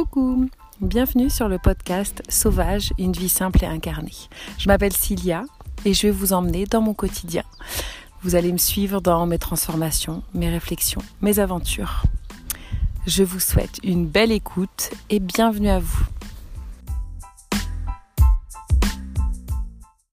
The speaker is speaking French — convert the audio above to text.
Coucou, bienvenue sur le podcast Sauvage, une vie simple et incarnée. Je m'appelle Cilia et je vais vous emmener dans mon quotidien. Vous allez me suivre dans mes transformations, mes réflexions, mes aventures. Je vous souhaite une belle écoute et bienvenue à vous.